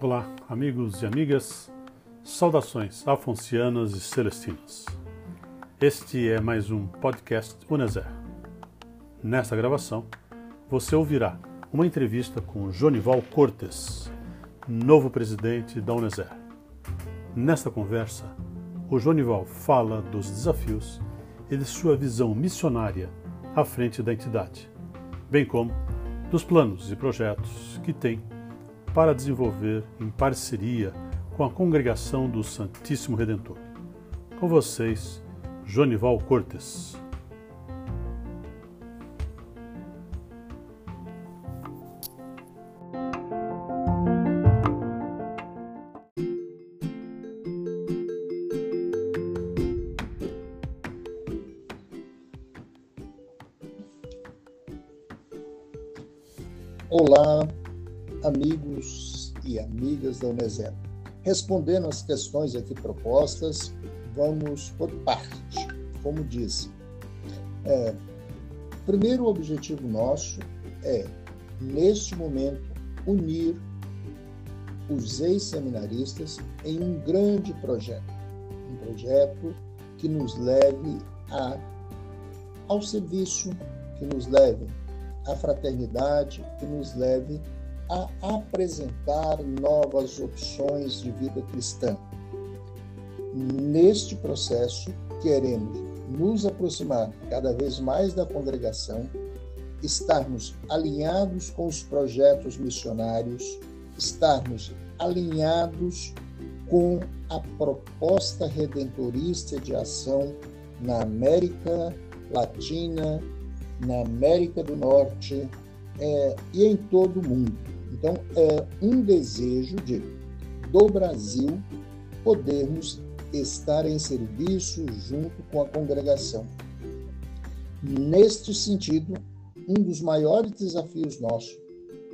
Olá, amigos e amigas, saudações afoncianas e celestinas. Este é mais um podcast Uneser. Nesta gravação, você ouvirá uma entrevista com Jonival Cortes, novo presidente da Uneser. Nesta conversa, o Jonival fala dos desafios e de sua visão missionária à frente da entidade, bem como dos planos e projetos que tem para desenvolver em parceria com a congregação do Santíssimo Redentor. Com vocês, Jonival Cortes. Olá, amigos e amigas da Unesep. Respondendo às questões aqui propostas, vamos por parte, como disse. É, primeiro objetivo nosso é, neste momento, unir os ex-seminaristas em um grande projeto. Um projeto que nos leve a, ao serviço, que nos leve à fraternidade, que nos leve a apresentar novas opções de vida cristã. Neste processo, queremos nos aproximar cada vez mais da congregação, estarmos alinhados com os projetos missionários, estarmos alinhados com a proposta redentorista de ação na América Latina, na América do Norte é, e em todo o mundo. Então, é um desejo de, do Brasil, podermos estar em serviço junto com a congregação. Neste sentido, um dos maiores desafios nossos,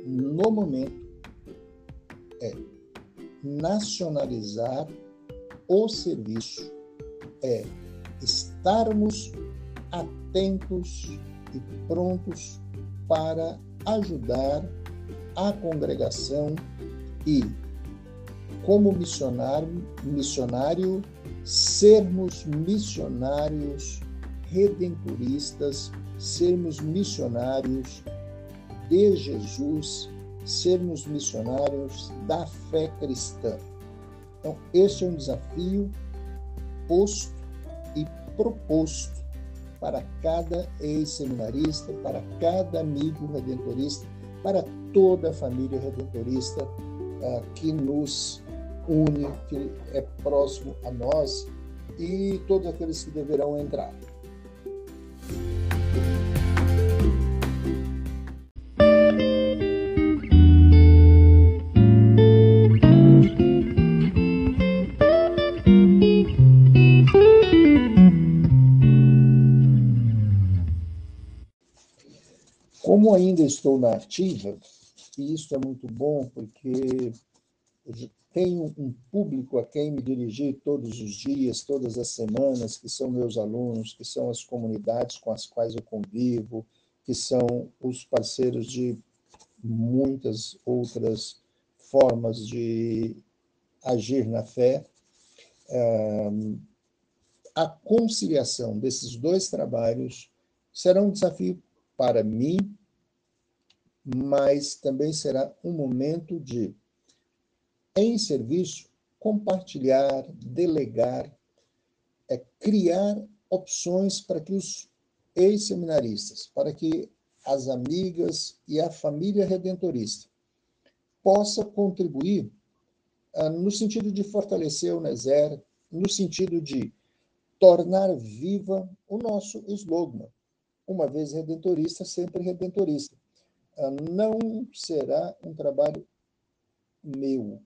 no momento, é nacionalizar o serviço, é estarmos atentos e prontos para ajudar a congregação e, como missionário, missionário sermos missionários redentoristas, sermos missionários de Jesus, sermos missionários da fé cristã. Então, este é um desafio posto e proposto para cada ex-seminarista, para cada amigo redentorista, para toda a família redentorista uh, que nos une, que é próximo a nós e todos aqueles que deverão entrar. Ainda estou na ativa, e isso é muito bom porque tenho um público a quem me dirigir todos os dias, todas as semanas, que são meus alunos, que são as comunidades com as quais eu convivo, que são os parceiros de muitas outras formas de agir na fé. A conciliação desses dois trabalhos será um desafio para mim mas também será um momento de, em serviço, compartilhar, delegar, é, criar opções para que os ex-seminaristas, para que as amigas e a família redentorista possa contribuir ah, no sentido de fortalecer o NESER, no sentido de tornar viva o nosso slogan, uma vez redentorista, sempre redentorista. Não será um trabalho meu,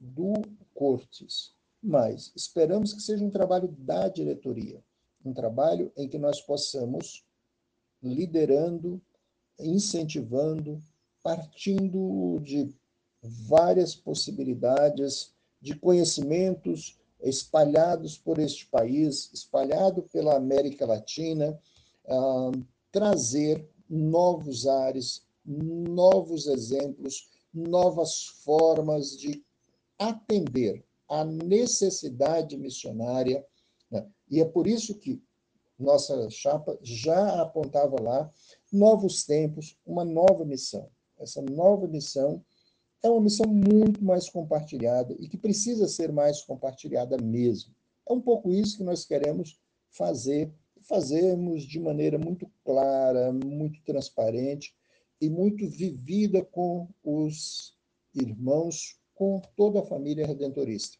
do Cortes, mas esperamos que seja um trabalho da diretoria, um trabalho em que nós possamos, liderando, incentivando, partindo de várias possibilidades de conhecimentos espalhados por este país, espalhado pela América Latina, ah, trazer novos ares, novos exemplos, novas formas de atender a necessidade missionária. Né? E é por isso que nossa chapa já apontava lá novos tempos, uma nova missão. Essa nova missão é uma missão muito mais compartilhada e que precisa ser mais compartilhada mesmo. É um pouco isso que nós queremos fazer, fazemos de maneira muito clara, muito transparente e muito vivida com os irmãos, com toda a família redentorista.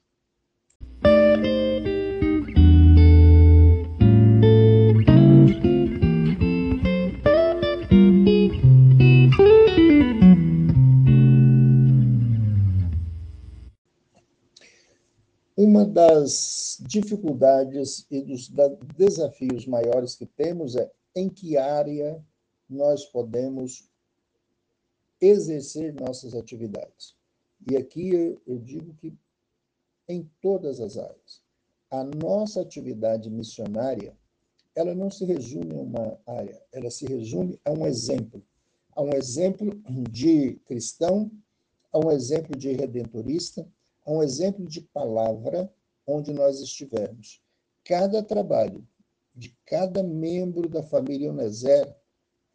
Das dificuldades e dos desafios maiores que temos é em que área nós podemos exercer nossas atividades. E aqui eu digo que em todas as áreas. A nossa atividade missionária, ela não se resume a uma área, ela se resume a um exemplo. A um exemplo de cristão, a um exemplo de redentorista, a um exemplo de palavra onde nós estivermos. Cada trabalho de cada membro da família Uneser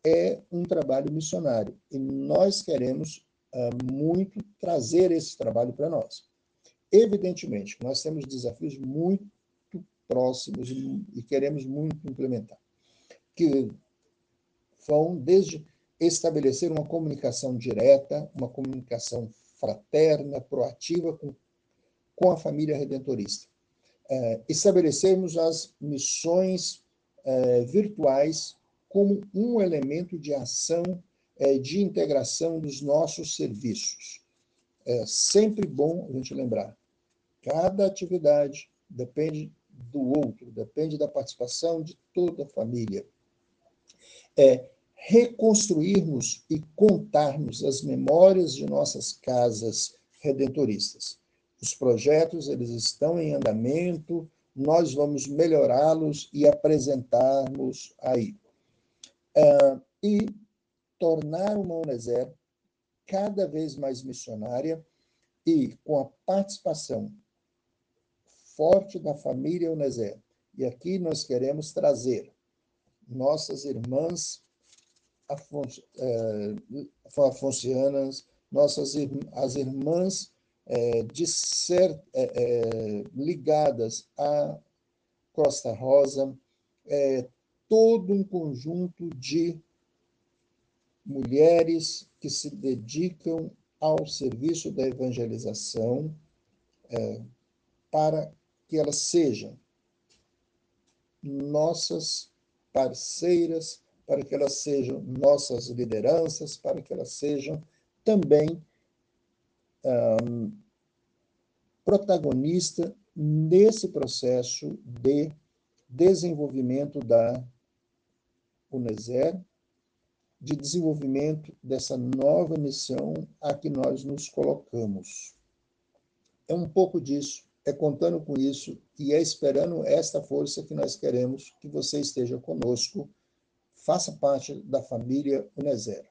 é um trabalho missionário e nós queremos uh, muito trazer esse trabalho para nós. Evidentemente, nós temos desafios muito próximos e queremos muito implementar, que vão desde estabelecer uma comunicação direta, uma comunicação fraterna, proativa com, com a família redentorista. É, estabelecermos as missões é, virtuais como um elemento de ação é, de integração dos nossos serviços. É sempre bom a gente lembrar, cada atividade depende do outro, depende da participação de toda a família. É, reconstruirmos e contarmos as memórias de nossas casas redentoristas. Os projetos eles estão em andamento, nós vamos melhorá-los e apresentarmos aí. Uh, e tornar uma Uneser cada vez mais missionária e com a participação forte da família Uneser. E aqui nós queremos trazer nossas irmãs é, afoncianas, nossas as irmãs é, ser é, é, ligadas à Costa Rosa, é, todo um conjunto de mulheres que se dedicam ao serviço da evangelização é, para que elas sejam nossas parceiras para que elas sejam nossas lideranças, para que elas sejam também um, protagonista nesse processo de desenvolvimento da UNESER, de desenvolvimento dessa nova missão a que nós nos colocamos. É um pouco disso, é contando com isso e é esperando esta força que nós queremos que você esteja conosco faça parte da família Unezero.